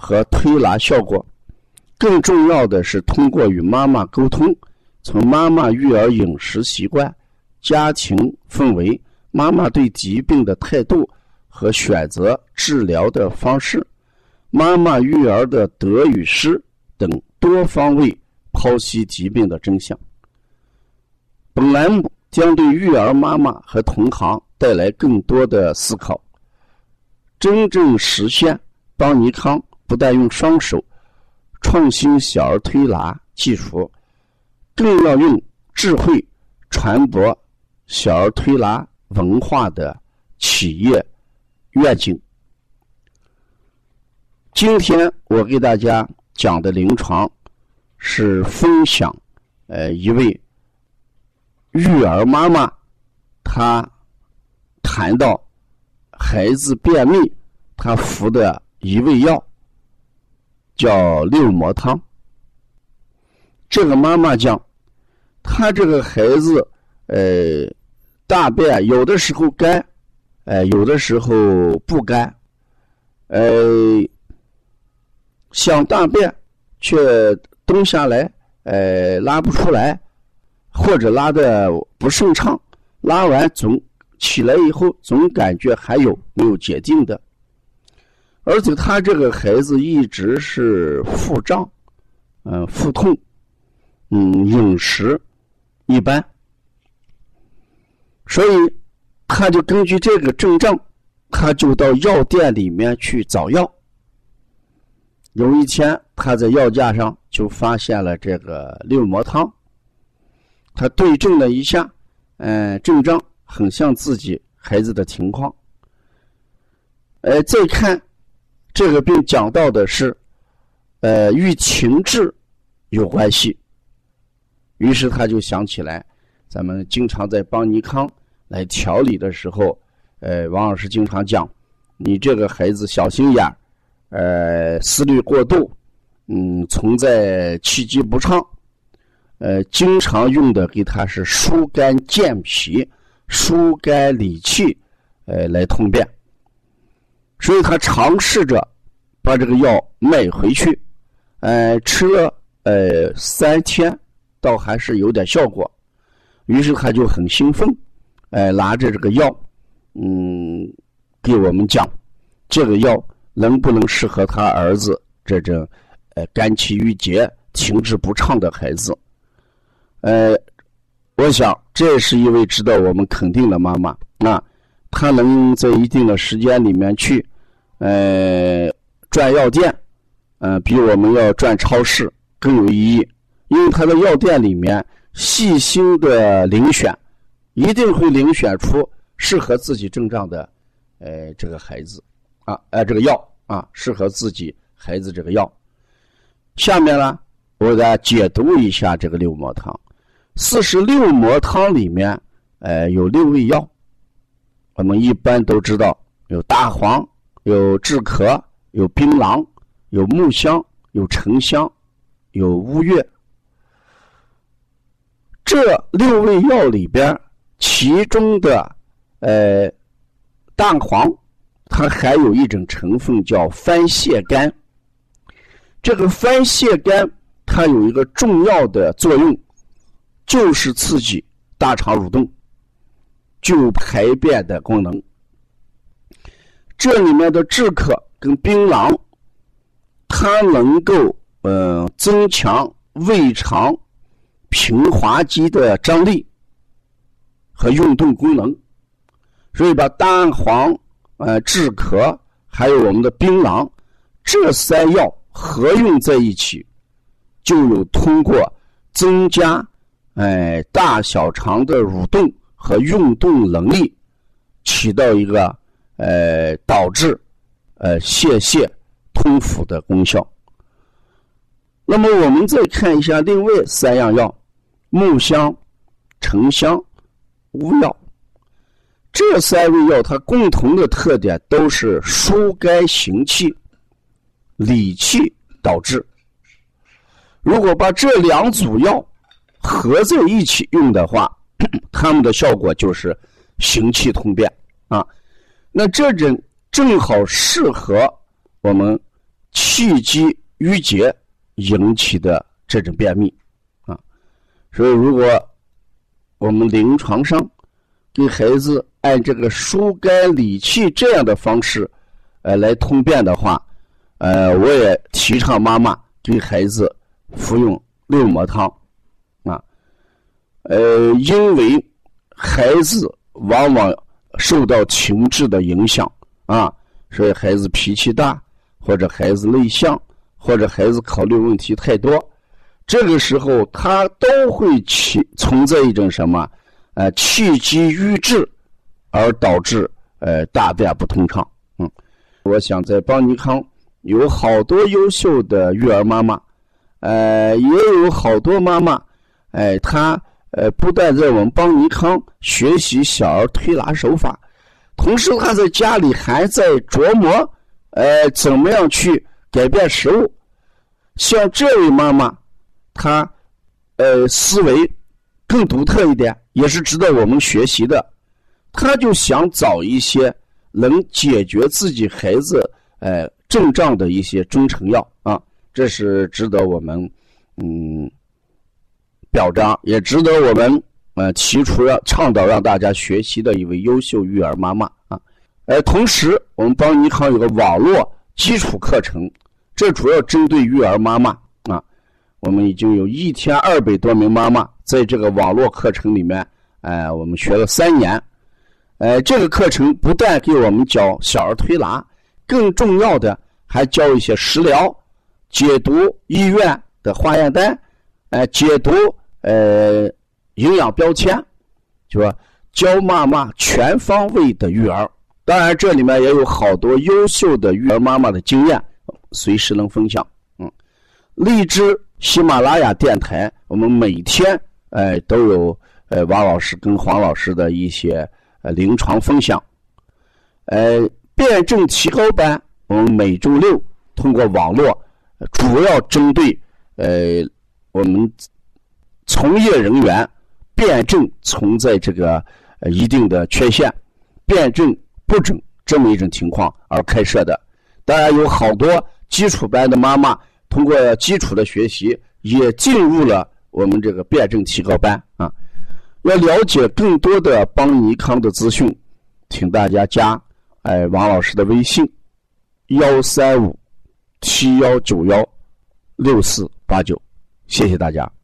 和推拿效果，更重要的是通过与妈妈沟通，从妈妈育儿饮食习惯、家庭氛围、妈妈对疾病的态度和选择治疗的方式、妈妈育儿的得与失等多方位剖析疾病的真相。本栏目将对育儿妈妈和同行带来更多的思考，真正实现邦尼康。不但用双手创新小儿推拿技术，更要用智慧传播小儿推拿文化的企业愿景。今天我给大家讲的临床是分享，呃，一位育儿妈妈，她谈到孩子便秘，她服的一味药。叫六磨汤。这个妈妈讲，她这个孩子，呃，大便有的时候干，呃，有的时候不干，呃，想大便却蹲下来，呃，拉不出来，或者拉的不顺畅，拉完总起来以后总感觉还有没有解定的。而且他这个孩子一直是腹胀，嗯，腹痛，嗯，饮食一般，所以他就根据这个症状，他就到药店里面去找药。有一天，他在药架上就发现了这个六磨汤，他对症了一下，嗯，症状很像自己孩子的情况，呃，再看。这个病讲到的是，呃，与情志有关系。于是他就想起来，咱们经常在邦尼康来调理的时候，呃，王老师经常讲，你这个孩子小心眼呃，思虑过度，嗯，存在气机不畅，呃，经常用的给他是疏肝健脾、疏肝理气，呃，来通便。所以他尝试着把这个药买回去，呃，吃了呃三天，倒还是有点效果。于是他就很兴奋，呃，拿着这个药，嗯，给我们讲，这个药能不能适合他儿子这种呃肝气郁结、情志不畅的孩子？呃，我想这是一位值得我们肯定的妈妈啊。他能在一定的时间里面去，呃，转药店，嗯，比我们要转超市更有意义，因为他的药店里面细心的遴选，一定会遴选出适合自己症状的，呃，这个孩子，啊，呃，这个药啊，适合自己孩子这个药。下面呢，我给大家解读一下这个六磨汤。四十六磨汤里面，呃，有六味药。我们一般都知道有大黄、有炙壳、有槟榔、有木香、有沉香、有乌月。这六味药里边，其中的呃大黄，它还有一种成分叫番泻苷。这个番泻苷它有一个重要的作用，就是刺激大肠蠕动。具有排便的功能。这里面的炙壳跟槟榔，它能够嗯增强胃肠平滑肌的张力和运动功能，所以把蛋黄、呃炙壳还有我们的槟榔这三药合用在一起，就有通过增加哎大小肠的蠕动。和运动能力起到一个呃导致呃泄泻、通腑的功效。那么我们再看一下另外三样药：木香、沉香、乌药。这三味药它共同的特点都是疏肝行气、理气导致。如果把这两组药合在一起用的话，它们的效果就是行气通便啊。那这种正好适合我们气机郁结引起的这种便秘啊。所以，如果我们临床上给孩子按这个疏肝理气这样的方式，呃，来通便的话，呃，我也提倡妈妈给孩子服用六磨汤。呃，因为孩子往往受到情志的影响啊，所以孩子脾气大，或者孩子内向，或者孩子考虑问题太多，这个时候他都会起存在一种什么？呃，气机郁滞，而导致呃大便不通畅。嗯，我想在邦尼康有好多优秀的育儿妈妈，呃，也有好多妈妈，哎，她。呃，不但在我们邦尼康学习小儿推拿手法，同时他在家里还在琢磨，呃，怎么样去改变食物。像这位妈妈，她呃思维更独特一点，也是值得我们学习的。她就想找一些能解决自己孩子呃症状的一些中成药啊，这是值得我们嗯。表彰也值得我们呃提出让倡导让大家学习的一位优秀育儿妈妈啊，呃，同时我们邦尼康有个网络基础课程，这主要针对育儿妈妈啊，我们已经有一千二百多名妈妈在这个网络课程里面，哎，我们学了三年，呃，这个课程不但给我们教小儿推拿，更重要的还教一些食疗，解读医院的化验单。哎，解读呃营养标签，就说教妈妈全方位的育儿。当然，这里面也有好多优秀的育儿妈妈的经验，随时能分享。嗯，荔枝、喜马拉雅电台，我们每天哎都有呃王老师跟黄老师的一些呃临床分享。呃，辩证提高班，我们每周六通过网络，主要针对呃。我们从业人员辩证存在这个呃一定的缺陷，辩证不准这么一种情况而开设的。当然，有好多基础班的妈妈通过基础的学习，也进入了我们这个辩证提高班啊。要了解更多的邦尼康的资讯，请大家加哎王老师的微信：幺三五七幺九幺六四八九。谢谢大家。